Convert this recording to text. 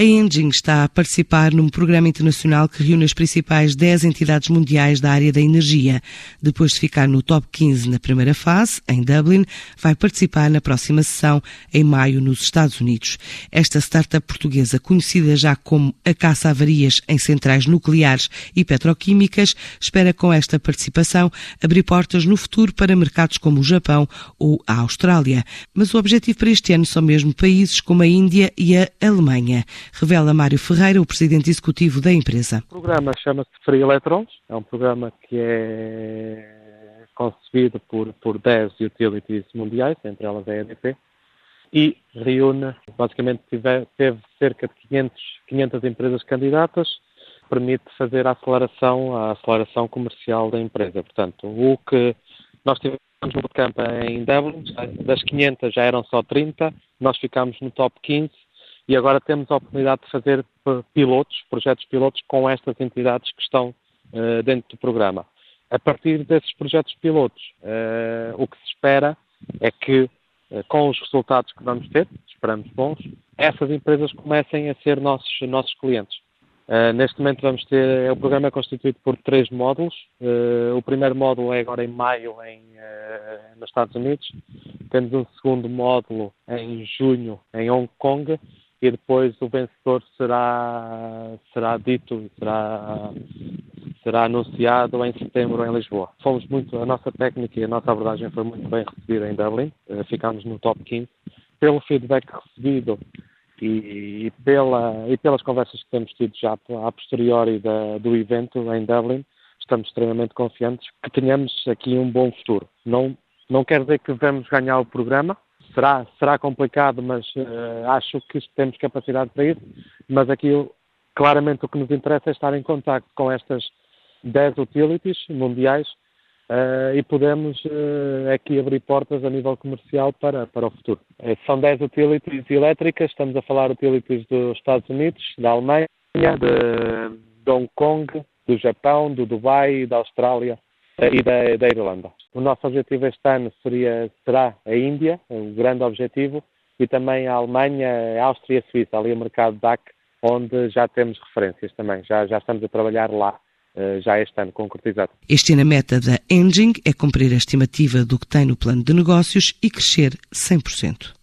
A Engine está a participar num programa internacional que reúne as principais 10 entidades mundiais da área da energia. Depois de ficar no top 15 na primeira fase, em Dublin, vai participar na próxima sessão, em maio, nos Estados Unidos. Esta startup portuguesa, conhecida já como a caça avarias em centrais nucleares e petroquímicas, espera com esta participação abrir portas no futuro para mercados como o Japão ou a Austrália. Mas o objetivo para este ano são mesmo países como a Índia e a Alemanha revela Mário Ferreira, o presidente executivo da empresa. O programa chama-se Free Electrons, é um programa que é concebido por, por 10 utilities mundiais, entre elas a EDP, e reúne, basicamente teve, cerca de 500, 500 empresas candidatas, permite fazer a aceleração, a aceleração comercial da empresa. Portanto, o que nós tivemos no bootcamp em Dublin, das 500 já eram só 30, nós ficámos no top 15 e agora temos a oportunidade de fazer pilotos, projetos pilotos com estas entidades que estão uh, dentro do programa. A partir desses projetos pilotos, uh, o que se espera é que, uh, com os resultados que vamos ter, esperamos bons, essas empresas comecem a ser nossos, nossos clientes. neste momento vamos ter, o programa é constituído por três módulos. o primeiro módulo é agora em maio em, nos Estados Unidos. Temos um segundo módulo em junho em Hong Kong e depois o vencedor será, será dito, será, será anunciado em setembro em Lisboa. Fomos muito, a nossa técnica e a nossa abordagem foi muito bem recebida em Dublin, eh, ficámos no top 15. Pelo feedback recebido e, e, pela, e pelas conversas que temos tido já a posteriori da, do evento em Dublin, estamos extremamente confiantes que tenhamos aqui um bom futuro. Não, não quer dizer que vamos ganhar o programa, será, será complicado, mas uh, acho que temos capacidade para isso. Mas aqui, claramente, o que nos interessa é estar em contato com estas 10 utilities mundiais uh, e podemos uh, aqui abrir portas a nível comercial para, para o futuro. são 10 utilities elétricas, estamos a falar utilities dos Estados Unidos, da Alemanha, de, de Hong Kong, do Japão, do Dubai, da Austrália e da, da Irlanda. O nosso objetivo este ano seria, será a Índia, o grande objetivo, e também a Alemanha, a Áustria e a Suíça, ali o mercado DAC, onde já temos referências também, já, já estamos a trabalhar lá eh, já este ano concretizado. Este ano a meta da Engine é cumprir a estimativa do que tem no plano de negócios e crescer 100%.